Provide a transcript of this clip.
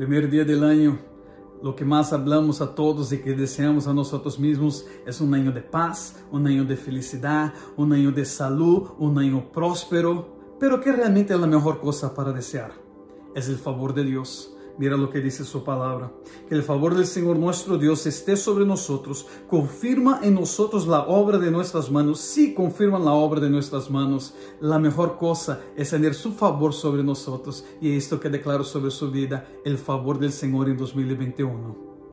Primer día del año, lo que más hablamos a todos y que deseamos a nosotros mismos es un año de paz, un año de felicidad, un año de salud, un año próspero. Pero ¿qué realmente es la mejor cosa para desear? Es el favor de Dios. Mira lo que dice su palabra. Que el favor del Señor nuestro Dios esté sobre nosotros. Confirma en nosotros la obra de nuestras manos. Sí, confirman la obra de nuestras manos. La mejor cosa es tener su favor sobre nosotros. Y esto que declaro sobre su vida, el favor del Señor en 2021.